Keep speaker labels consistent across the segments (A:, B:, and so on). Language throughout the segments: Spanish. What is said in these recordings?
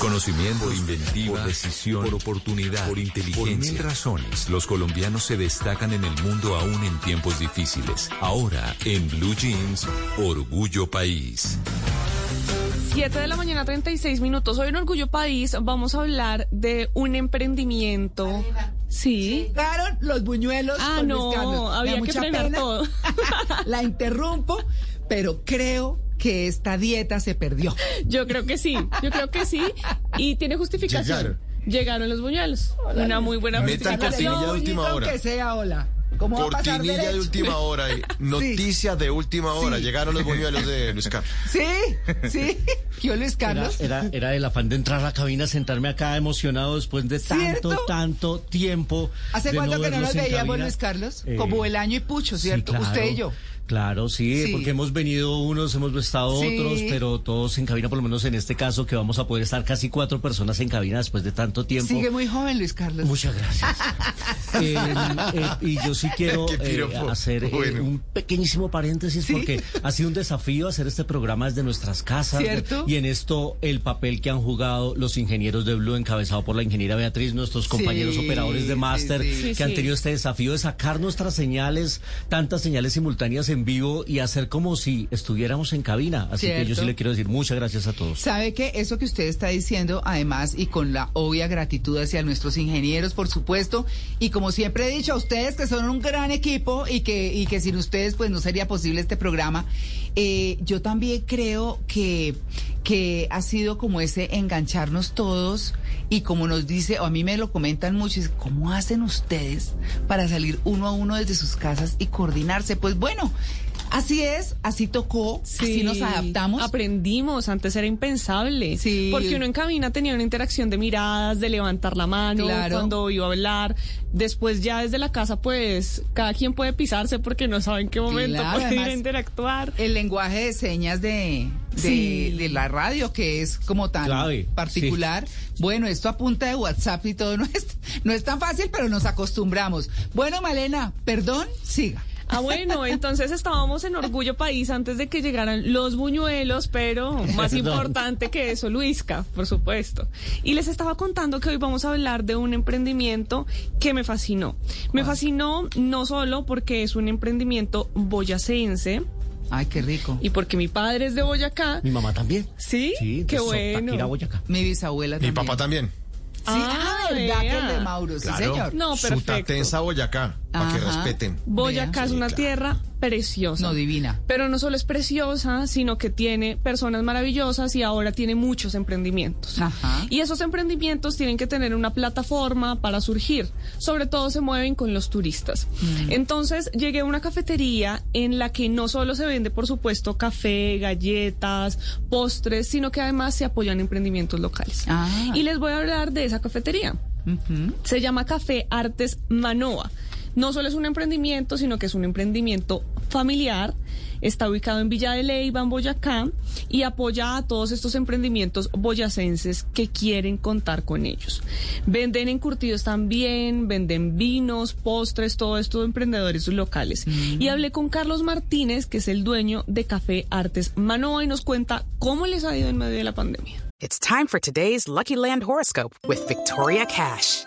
A: Conocimiento, por inventiva, por decisión, por oportunidad, por inteligencia. Por mil razones, los colombianos se destacan en el mundo aún en tiempos difíciles. Ahora, en Blue Jeans, Orgullo País.
B: 7 de la mañana, 36 minutos. Hoy en Orgullo País vamos a hablar de un emprendimiento. Sí.
C: Llegaron los buñuelos.
B: Ah,
C: con
B: no, había que
C: mucha
B: frenar
C: pena.
B: todo.
C: La interrumpo, pero creo que esta dieta se perdió.
B: Yo creo que sí, yo creo que sí. Y tiene justificación.
D: Llegaron.
B: Llegaron los buñuelos. Una muy buena
D: Metan
B: justificación.
D: cortinilla de última hora.
C: Que sea, hola. ¿Cómo va a pasar
D: Cortinilla de última hora y noticias de última hora.
C: Sí.
D: Llegaron los buñuelos de Luis Carlos.
C: Sí, sí. Yo, Luis
E: Era,
C: Carlos.
E: era, era el afán de entrar a la cabina, sentarme acá emocionado después de tanto,
C: ¿Cierto?
E: tanto tiempo.
C: ¿Hace cuánto que no nos veíamos,
E: cabina.
C: Luis Carlos?
E: Eh,
C: Como el año y pucho,
E: sí,
C: ¿cierto?
E: claro,
C: Usted y yo.
E: Claro, sí,
C: Sí.
E: porque hemos venido unos, hemos estado
C: Sí.
E: otros, pero todos en cabina, por lo menos en este caso, que vamos a poder estar casi cuatro personas en cabina después de tanto tiempo.
C: Sigue muy joven, Luis Carlos.
E: Muchas gracias. Eh, eh, y yo sí quiero eh,
D: piropo.
E: hacer eh,
D: Bueno.
E: un pequeñísimo paréntesis
C: Sí.
E: porque ha sido un desafío hacer este programa desde nuestras casas.
C: ¿Cierto?
E: Y en esto el papel que han jugado los ingenieros de Blue, encabezado por la ingeniera Beatriz, nuestros compañeros
C: Sí,
E: operadores de máster,
C: sí.
B: Sí,
E: que han
B: sí.
E: tenido este desafío de sacar nuestras señales, tantas señales simultáneas en vivo y hacer como si estuviéramos en cabina. Así que yo sí le quiero decir muchas gracias a todos.
C: ¿Sabe que eso que usted está diciendo, además, y con la obvia gratitud hacia nuestros ingenieros, por supuesto, y como siempre he dicho a ustedes que son un gran equipo y que, y que sin ustedes pues no sería posible este programa, eh, yo también creo que, que ha sido como ese engancharnos todos y como nos dice, o a mí me lo comentan mucho, es ¿cómo hacen ustedes para salir uno a uno desde sus casas y coordinarse? Pues bueno. Así es, así tocó, así
B: Sí,
C: nos adaptamos.
B: Aprendimos, antes era impensable.
C: Sí.
B: Porque uno en cabina tenía una interacción de miradas, de levantar la mano
C: Claro.
B: cuando iba a hablar. Después ya desde la casa, pues, cada quien puede pisarse porque no sabe en qué momento
C: Claro,
B: puede ir a
C: además,
B: interactuar.
C: el lenguaje de señas de, de,
B: Sí.
C: de la radio, que es como tan
E: Clave,
C: particular. Bueno, esto a punta de WhatsApp y todo no es, no es tan fácil, pero nos acostumbramos. Bueno, Malena, perdón, siga.
B: Ah, bueno, entonces estábamos en Orgullo País antes de que llegaran los buñuelos, pero más importante que eso, Luisca, por supuesto. Y les estaba contando que hoy vamos a hablar de un emprendimiento que me fascinó. Me fascinó no solo porque es un emprendimiento boyacense
C: Ay, qué rico.
B: y porque mi padre es de Boyacá.
E: Mi mamá también.
B: ¿Sí?
E: Sí,
B: Qué
E: de
B: bueno.
E: Sotaquira, Boyacá.
C: Mi bisabuela
D: Mi
C: también.
D: papá también.
C: Sí,
B: Ah,
C: ah, verdad que el de
B: vea.
C: Mauro, sí,
D: Claro.
C: señor.
B: No, perfecto.
D: Sutatensa Boyacá. Para que respeten.
B: Boyacá es
D: Sí,
B: una
D: claro.
B: tierra preciosa.
C: No, divina.
B: Pero no solo es preciosa, sino que tiene personas maravillosas y ahora tiene muchos emprendimientos.
C: Ajá.
B: Y esos emprendimientos tienen que tener una plataforma para surgir. Sobre todo se mueven con los turistas.
C: Mm.
B: Entonces llegué a una cafetería en la que no solo se vende, por supuesto, café, galletas, postres, sino que además se apoyan emprendimientos locales.
C: Ah.
B: Y les voy a hablar de esa cafetería. Se llama Café Artes Manoa. No solo es un emprendimiento, sino que es un emprendimiento familiar. Está ubicado en Villa de Leyva, en Boyacá, y apoya a todos estos emprendimientos boyacenses que quieren contar con ellos. Venden encurtidos también, venden vinos, postres, todo esto de emprendedores locales. Y hablé con Carlos Martínez, que es el dueño de Café Artes Manoa, y nos cuenta cómo les ha ido en medio de la pandemia.
F: It's time for today's Lucky Land horoscope with Victoria Cash.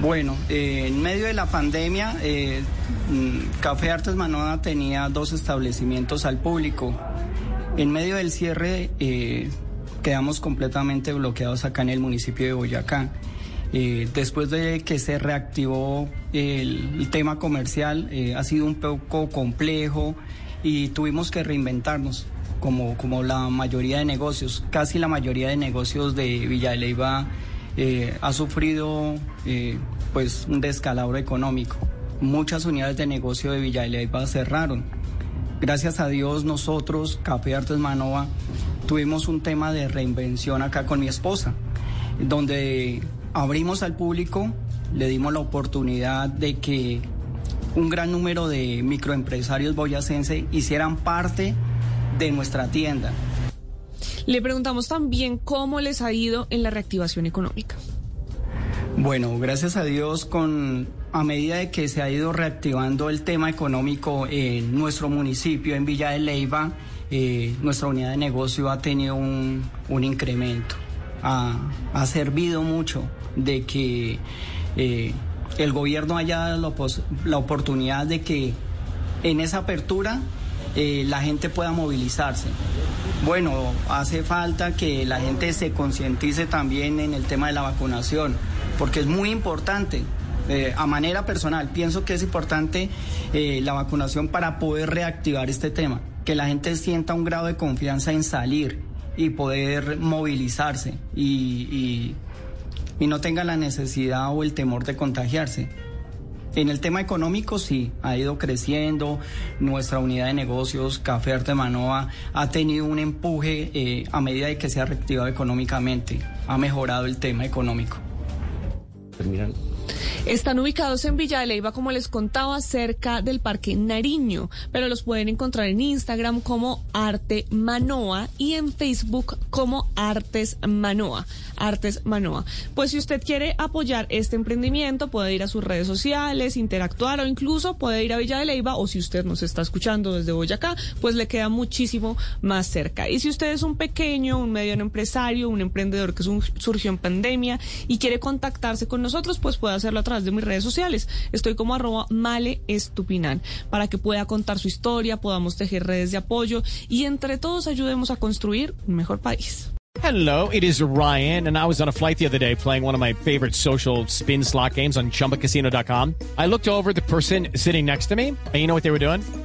G: Bueno, eh, en medio de la pandemia, eh, mm, Café Artes Manoa tenía dos establecimientos al público. En medio del cierre, eh, quedamos completamente bloqueados acá en el municipio de Boyacá. Eh, después de que se reactivó el, tema comercial, ha sido un poco complejo y tuvimos que reinventarnos. Como, como la mayoría de negocios, casi la mayoría de negocios de Villa de Leyva eh, ha sufrido eh, pues un descalabro económico. Muchas unidades de negocio de Villa de Leyva cerraron. Gracias a Dios nosotros, Café Artes Manova, tuvimos un tema de reinvención acá con mi esposa, donde abrimos al público, le dimos la oportunidad de que un gran número de microempresarios boyacenses hicieran parte de nuestra tienda.
B: Le preguntamos también cómo les ha ido en la reactivación económica.
G: Bueno, gracias a Dios, con a medida de que se ha ido reactivando el tema económico en nuestro municipio, en Villa de Leyva, eh, nuestra unidad de negocio ha tenido un, incremento. Ha, servido mucho de que eh, el gobierno haya dado la oportunidad de que en esa apertura eh, la gente pueda movilizarse. Bueno, hace falta que la gente se concientice también en el tema de la vacunación, porque es muy importante. Eh, a manera personal, pienso que es importante eh, la vacunación para poder reactivar este tema, que la gente sienta un grado de confianza en salir y poder movilizarse y, no tenga la necesidad o el temor de contagiarse. En el tema económico sí, ha ido creciendo. Nuestra unidad de negocios, Café Arte Manoa, ha tenido un empuje eh, a medida de que se ha reactivado económicamente. Ha mejorado el tema económico.
B: Terminan. Están ubicados en Villa de Leyva, como les contaba, cerca del Parque Nariño, pero los pueden encontrar en Instagram como Arte Manoa y en Facebook como Artes Manoa. Artes Manoa. Pues si usted quiere apoyar este emprendimiento, puede ir a sus redes sociales, interactuar o incluso puede ir a Villa de Leyva o si usted nos está escuchando desde Boyacá, pues le queda muchísimo más cerca. Y si usted es un pequeño, un mediano empresario, un emprendedor que surgió en pandemia y quiere contactarse con nosotros, pues puede hacerlo a través de mis redes sociales. Estoy como arroba male estupinan para que pueda contar su historia, podamos tejer redes de apoyo y entre todos ayudemos a construir un mejor país.
H: Hello, it is Ryan, and I was on a flight the other day playing one of my favorite social spin slot games on chumbacasino.com. I looked over the person sitting next to me, and you know what they were doing?